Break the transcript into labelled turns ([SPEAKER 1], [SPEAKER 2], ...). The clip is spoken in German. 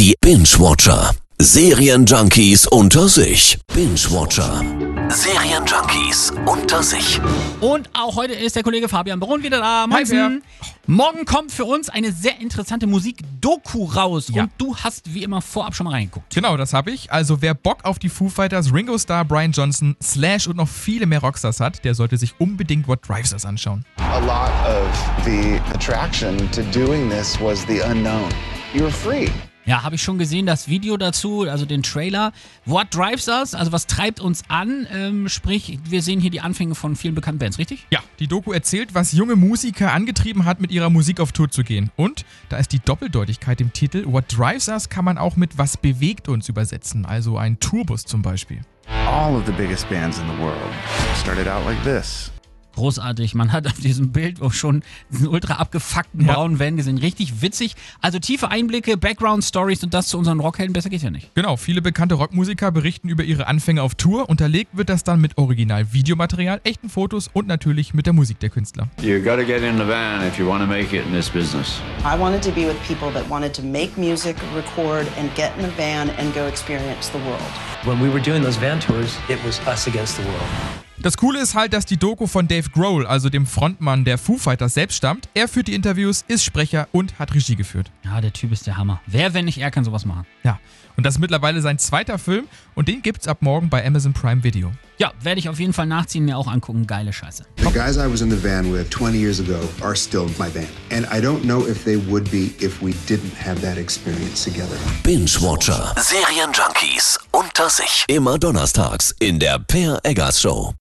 [SPEAKER 1] Die Binge-Watcher. Serienjunkies unter sich. Binge-Watcher. Serienjunkies unter sich.
[SPEAKER 2] Und auch heute ist der Kollege Fabian Baron wieder da.
[SPEAKER 3] Hi,
[SPEAKER 2] Moinsen. Morgen kommt für uns eine sehr interessante Musik-Doku raus.
[SPEAKER 3] Ja.
[SPEAKER 2] Und du hast wie immer vorab schon mal reingeguckt.
[SPEAKER 3] Genau, das habe ich. Also wer Bock auf die Foo Fighters, Ringo Starr, Brian Johnson, Slash und noch viele mehr Rockstars hat, der sollte sich unbedingt What Drives Us anschauen.
[SPEAKER 4] A lot of the attraction to doing this was the unknown. You were free.
[SPEAKER 2] Ja, habe ich schon gesehen, das Video dazu, also den Trailer. What drives us? Also was treibt uns an? Ähm, sprich, wir sehen hier die Anfänge von vielen bekannten Bands, richtig?
[SPEAKER 3] Ja, die Doku erzählt, was junge Musiker angetrieben hat, mit ihrer Musik auf Tour zu gehen. Und da ist die Doppeldeutigkeit im Titel. What Drives Us kann man auch mit Was bewegt uns übersetzen, also ein Tourbus zum Beispiel.
[SPEAKER 4] All of the biggest bands in the world started out like this.
[SPEAKER 2] Großartig. Man hat auf diesem Bild auch schon diesen ultra abgefuckten
[SPEAKER 3] Ja.
[SPEAKER 2] braunen Van gesehen. Richtig witzig. Also tiefe Einblicke, Background-Stories und das zu unseren Rockhelden. Besser geht's ja nicht.
[SPEAKER 3] Genau, viele bekannte Rockmusiker berichten über ihre Anfänge auf Tour. Unterlegt wird das dann mit Original-Videomaterial, echten Fotos und natürlich mit der Musik der Künstler.
[SPEAKER 5] You gotta get in the van if you want to make it in this business.
[SPEAKER 6] I wanted to be with people that wanted to make music, record, and get in a van and go experience the world.
[SPEAKER 7] When we were doing those van tours, it was us against the world.
[SPEAKER 3] Das Coole ist halt, dass die Doku von Dave Grohl, also dem Frontmann der Foo Fighters, selbst stammt. Er führt die Interviews, ist Sprecher und hat Regie geführt.
[SPEAKER 2] Ja, der Typ ist der Hammer. Wer, wenn nicht er, kann sowas machen.
[SPEAKER 3] Ja, und das ist mittlerweile sein zweiter Film und den gibt's ab morgen bei Amazon Prime Video.
[SPEAKER 2] Ja, werde ich auf jeden Fall nachziehen, mir auch angucken. Geile Scheiße.
[SPEAKER 8] The guys I was in the van with 20 years ago are still my band. And I don't know if they would be if we didn't have that experience together.
[SPEAKER 1] Binge-Watcher. Serienjunkies unter sich. Immer donnerstags in der Per Eggers Show.